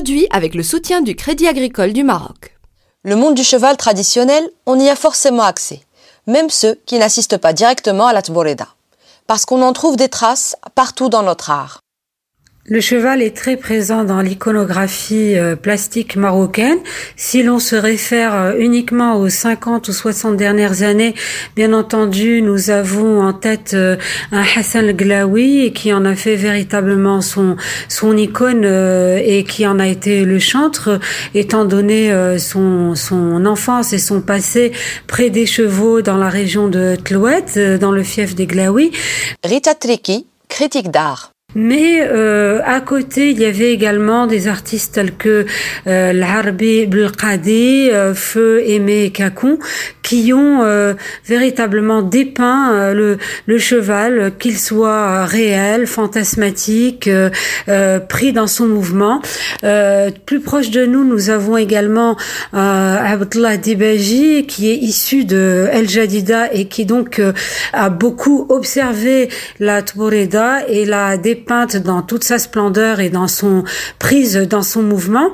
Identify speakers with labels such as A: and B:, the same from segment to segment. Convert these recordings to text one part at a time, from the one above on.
A: Produit avec le soutien du Crédit agricole du Maroc.
B: Le monde du cheval traditionnel, on y a forcément accès, même ceux qui n'assistent pas directement à la Tboreda, parce qu'on en trouve des traces partout dans notre art.
C: Le cheval est très présent dans l'iconographie euh, plastique marocaine. Si l'on se réfère euh, uniquement aux 50 ou 60 dernières années, bien entendu, nous avons en tête euh, un Hassan Glaoui qui en a fait véritablement son son icône et qui en a été le chantre, étant donné son son enfance et son passé près des chevaux dans la région de Tlouet, dans le fief des Glaoui.
B: Rita Triki, critique d'art.
C: Mais euh, à côté, il y avait également des artistes tels que euh, L'Arbi Belqadi, euh, Feu Aimé Kakoun, qui ont euh, véritablement dépeint euh, le, le, cheval, qu'il soit réel, fantasmatique, pris dans son mouvement. plus proche de nous, nous avons également Abdullah Dibaji, qui est issu de El Jadida et qui donc a beaucoup observé la Tboreda et la dépeint peinte dans toute sa splendeur et dans son prise dans son mouvement.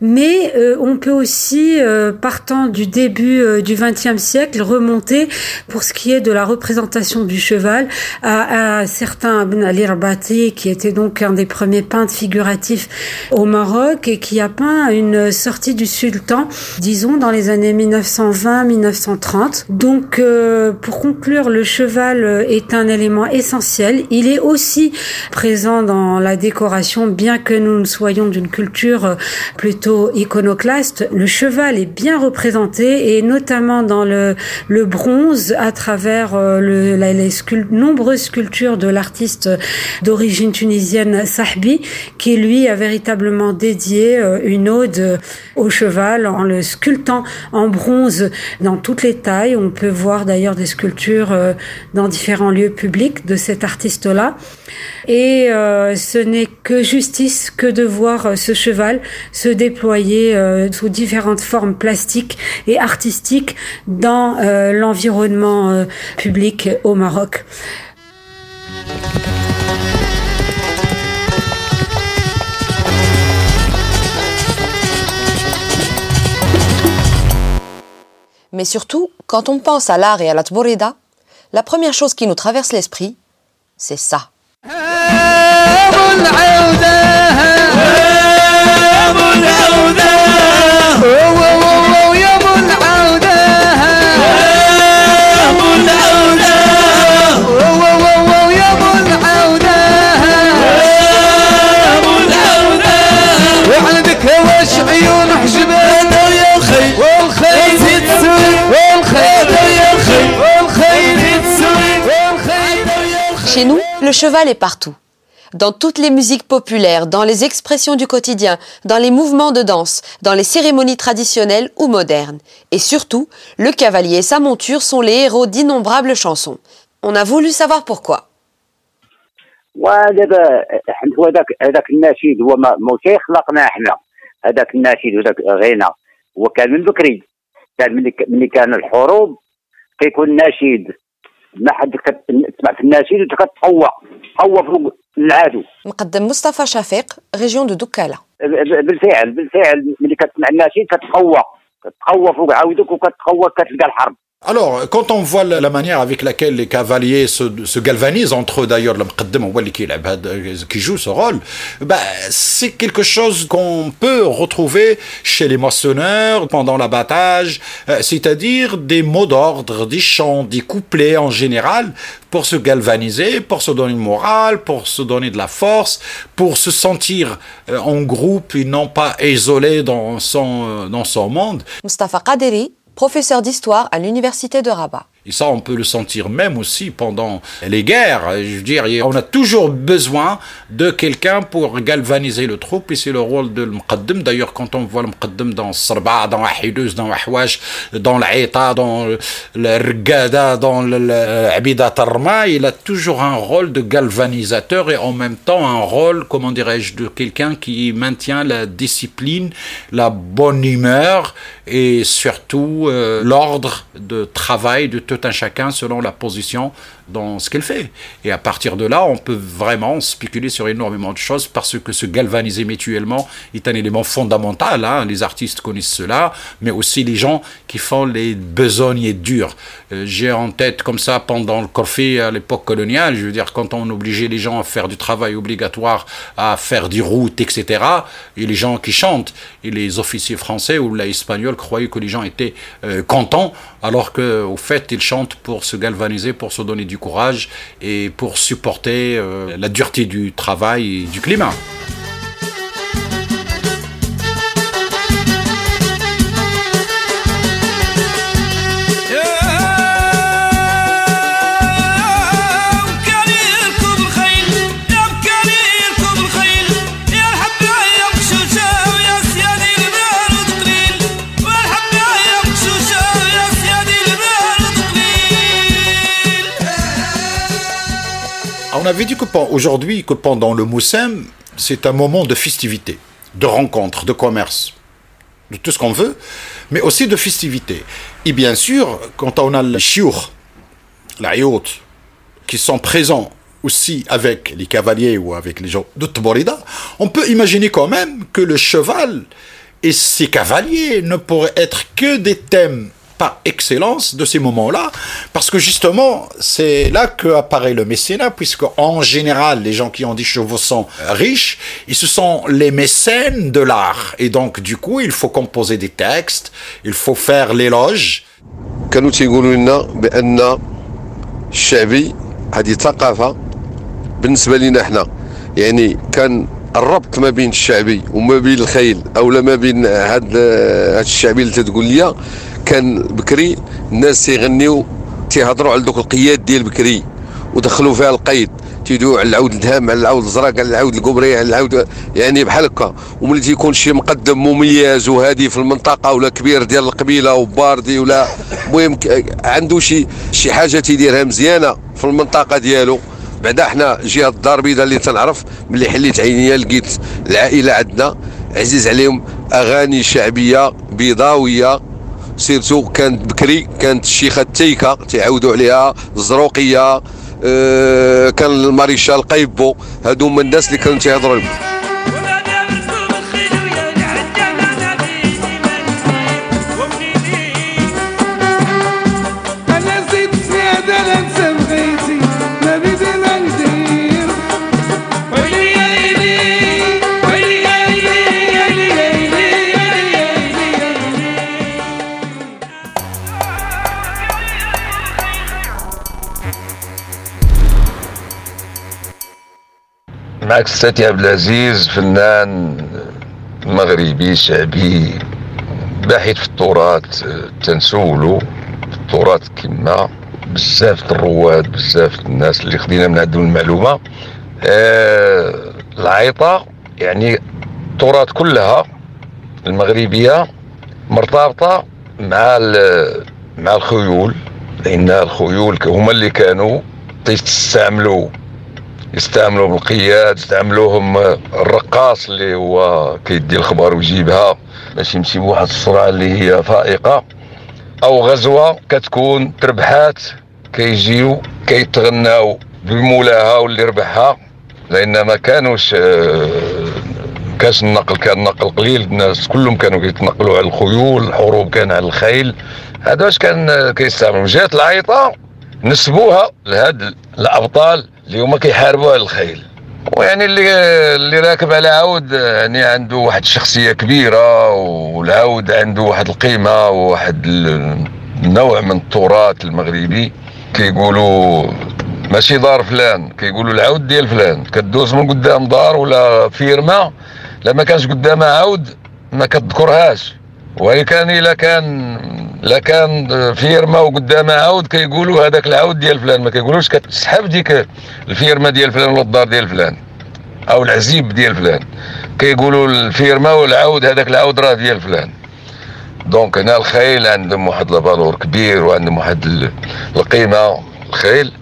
C: Mais euh, on peut aussi, euh, partant du début euh, du XXe siècle, remonter pour ce qui est de la représentation du cheval à, à certain Ibn Ali Rabati, qui était donc un des premiers peintres figuratifs au Maroc et qui a peint une sortie du sultan, disons dans les années 1920-1930. Donc, pour conclure, le cheval est un élément essentiel. Il est aussi présent dans la décoration, bien que nous ne soyons d'une culture euh, plutôt iconoclaste. Le cheval est bien représenté et notamment dans le, le bronze à travers euh, le, les nombreuses sculptures de l'artiste d'origine tunisienne Sahbi, qui lui a véritablement dédié euh, une ode au cheval en le sculptant en bronze dans toutes les tailles. On peut voir d'ailleurs des sculptures dans différents lieux publics de cet artiste-là. Et euh, ce n'est que justice que de voir euh, ce cheval se déployer euh, sous différentes formes plastiques et artistiques dans l'environnement public au Maroc.
B: Mais surtout, quand on pense à l'art et à la tborida, la première chose qui nous traverse l'esprit, c'est ça. Chez nous, le cheval est partout dans toutes les musiques populaires, dans les expressions du quotidien, dans les mouvements de danse, dans les cérémonies traditionnelles ou modernes. Et surtout, le cavalier et sa monture sont les héros d'innombrables chansons. On a voulu savoir pourquoi.
D: ودابا هو هذاك هذاك النشيد هو موسيقى خلقناه احنا هذاك النشيد وذاك غنى هو كان من بكري كان ملي كان الحروب كيكون نشيد ما حد تسمع في النشيد وتكتقوى تقوى فوق العادو.
B: مقدم مصطفى شفيق ريجيون دو دوكالا.
D: بالفعل بالفعل ملي كتسمع النشيد كتقوى كتقوى فوق عاودك وكتقوى كتلقى الحرب.
E: Alors, quand on voit la manière avec laquelle les cavaliers se, se galvanisent entre eux, d'ailleurs, qui joue ce rôle, bah, c'est quelque chose qu'on peut retrouver chez les moissonneurs pendant l'abattage, euh, c'est-à-dire des mots d'ordre, des chants, des couplets en général, pour se galvaniser, pour se donner une morale, pour se donner de la force, pour se sentir euh, en groupe et non pas isolé dans son, euh, dans son monde.
B: Mustafa Qaderi professeur d'histoire à l'université de Rabat.
E: Et ça, on peut le sentir même aussi pendant les guerres. Je veux dire, on a toujours besoin de quelqu'un pour galvaniser le troupe, et c'est le rôle de l'Mqaddim. D'ailleurs, quand on voit l'Mqaddim dans Sarba, dans Ahidus, dans Ahwash, dans l'Aïta, dans le Rgada, dans l'Abida Tarma, il a toujours un rôle de galvanisateur et en même temps un rôle, comment dirais-je, de quelqu'un qui maintient la discipline, la bonne humeur et surtout euh, l'ordre de travail de tout un chacun selon la position dans ce qu'elle fait. Et à partir de là, on peut vraiment spéculer sur énormément de choses parce que se galvaniser mutuellement est un élément fondamental. Hein. Les artistes connaissent cela, mais aussi les gens qui font les besognes dures. Euh, j'ai en tête comme ça pendant le Corfé à l'époque coloniale, je veux dire, quand on obligeait les gens à faire du travail obligatoire, à faire des routes, etc., et les gens qui chantent, et les officiers français ou espagnols croyaient que les gens étaient euh, contents, alors qu'au fait, ils chantent pour se galvaniser, pour se donner du courage et pour supporter euh, la dureté du travail et du climat. Avait dit que aujourd'hui, que pendant le Moussem, c'est un moment de festivité, de rencontre, de commerce, de tout ce qu'on veut, mais aussi de festivité. Et bien sûr, quand on a les chiour, la yacht, qui sont présents aussi avec les cavaliers ou avec les gens de Tborida, on peut imaginer quand même que le cheval et ses cavaliers ne pourraient être que des thèmes par excellence de ces moments-là, parce que justement, c'est là qu'apparaît le mécénat, puisque en général, les gens qui ont des chevaux sont riches, ils se sont les mécènes de l'art. Et donc, du coup, il faut composer des textes, il faut faire l'éloge.
F: كانوا تيقولوا لنا بان الشعبي هذه ثقافه بالنسبه لنا احنا يعني كان الربط ما بين الشعبي وما بين الخيل او ما بين هاد هاد الشعبي اللي تتقول ليا كان بكري الناس تيغنيو تيهضروا على دوك القياد ديال بكري ودخلوا فيها القيد تيدويو على العود الدهام على العود الزرق على العود القبري على العود يعني بحال هكا. وملي تيكون شي مقدم مميز وهادي في المنطقة ولا كبير ديال القبيلة وباردي ولا المهم عنده شي شي حاجة تيديرها مزيانة في المنطقة ديالو. بعدا حنا جهة الدار البيضاء اللي تنعرف ملي حليت عينيا لقيت العائلة عندنا عزيز عليهم أغاني شعبية بيضاوية. سيرتو كانت بكري كانت الشيخة التيكه تعاودوا عليها الزروقية أه كان الماريشال قيبو هادو هما الناس اللي كانوا تيهضروا
G: معك ستي عبد العزيز فنان مغربي شعبي باحث في التراث تنسولو في التراث كما بزاف الرواد بزاف الناس اللي خدينا من عندهم المعلومة. آه العيطة يعني التراث كلها المغربية مرتبطة مع مع الخيول لأن الخيول هما اللي كانوا تستعملوا يستعملوا بالقياد يستعملوهم الرقاص اللي هو كيدي الخبر ويجيبها باش يمشي بواحد السرعه اللي هي فائقة. أو غزوة كتكون تربحات كيجيو كيتغناو بمولاها واللي ربحها. لأن ما كانوش كاش النقل كان نقل قليل الناس كلهم كانوا كيتنقلوا على الخيول الحروب كان على الخيل. هذا واش كان كيستعملوا. جات العيطة نسبوها لهاد الابطال اللي هما كيحاربوا على الخيل. ويعني اللي اللي راكب على عود يعني عنده واحد الشخصية كبيرة والعود عنده واحد القيمة وواحد النوع من التراث المغربي. كيقولوا ماشي دار فلان كيقولوا العود ديال فلان. كدوز من قدام دار ولا فيرما لما كانش قدامها عود ما كتذكرهاش. وهي كان إلا كان لا كان فيرما وقدامها عاود كيقولوا هذاك العاود ديال فلان ما كيقولوش كتسحب ديك الفيرما ديال فلان ولا الدار ديال فلان أو العزيب ديال فلان. كيقولوا الفيرما والعاود هذاك العاود راه ديال فلان. دونك هنا الخيل عندهم واحد الفالور كبير وعندهم واحد القيمة الخيل.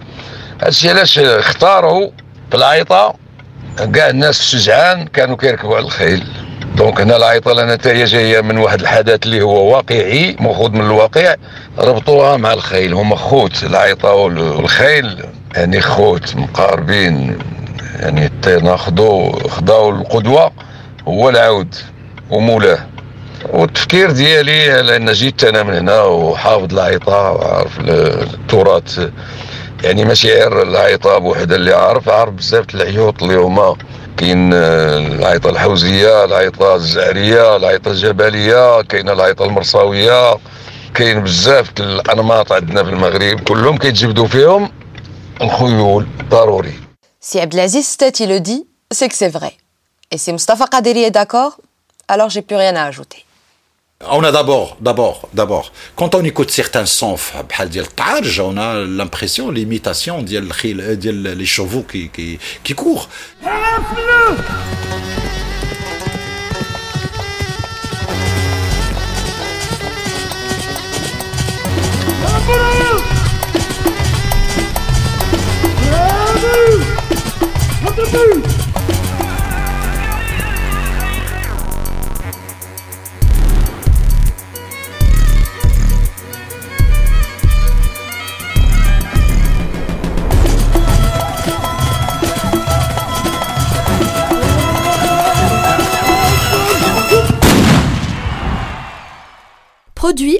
G: هادشي علاش اختاروا في العيطه كاع الناس في الشجعان كانوا كيركبوا على الخيل. دونك هنا العيطه هي جاية من واحد الحدث اللي هو واقعي مأخوذ من الواقع ربطوها مع الخيل. هما خوت العيطه والخيل يعني خوت مقاربين يعني ناخذوا خداو القدوة هو العود ومولاه. والتفكير ديالي لأن جيت أنا من هنا وحافظ العيطه وعارف التراث يعني ماشي غير العيطه بوحدها اللي عارف عارف بزاف العيوط اللي هما كاين العيطه الحوزيه العيطه الزعريه العيطه الجبليه كاين العيطه المرصاويه كاين بزاف الانماط عندنا في المغرب كلهم كيتجبدوا فيهم الخيول ضروري
A: Si Abdelaziz Stati le dit, c'est que c'est vrai. Et si Mustafa Qaderi est d'accord, alors j'ai plus rien à ajouter.
E: On a d'abord, d'abord, d'abord, quand on écoute certains sons, on a l'impression, l'imitation des chevaux qui, qui, qui courent.
A: afternoon. What the food?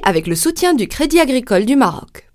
A: Avec le soutien du Crédit agricole du Maroc.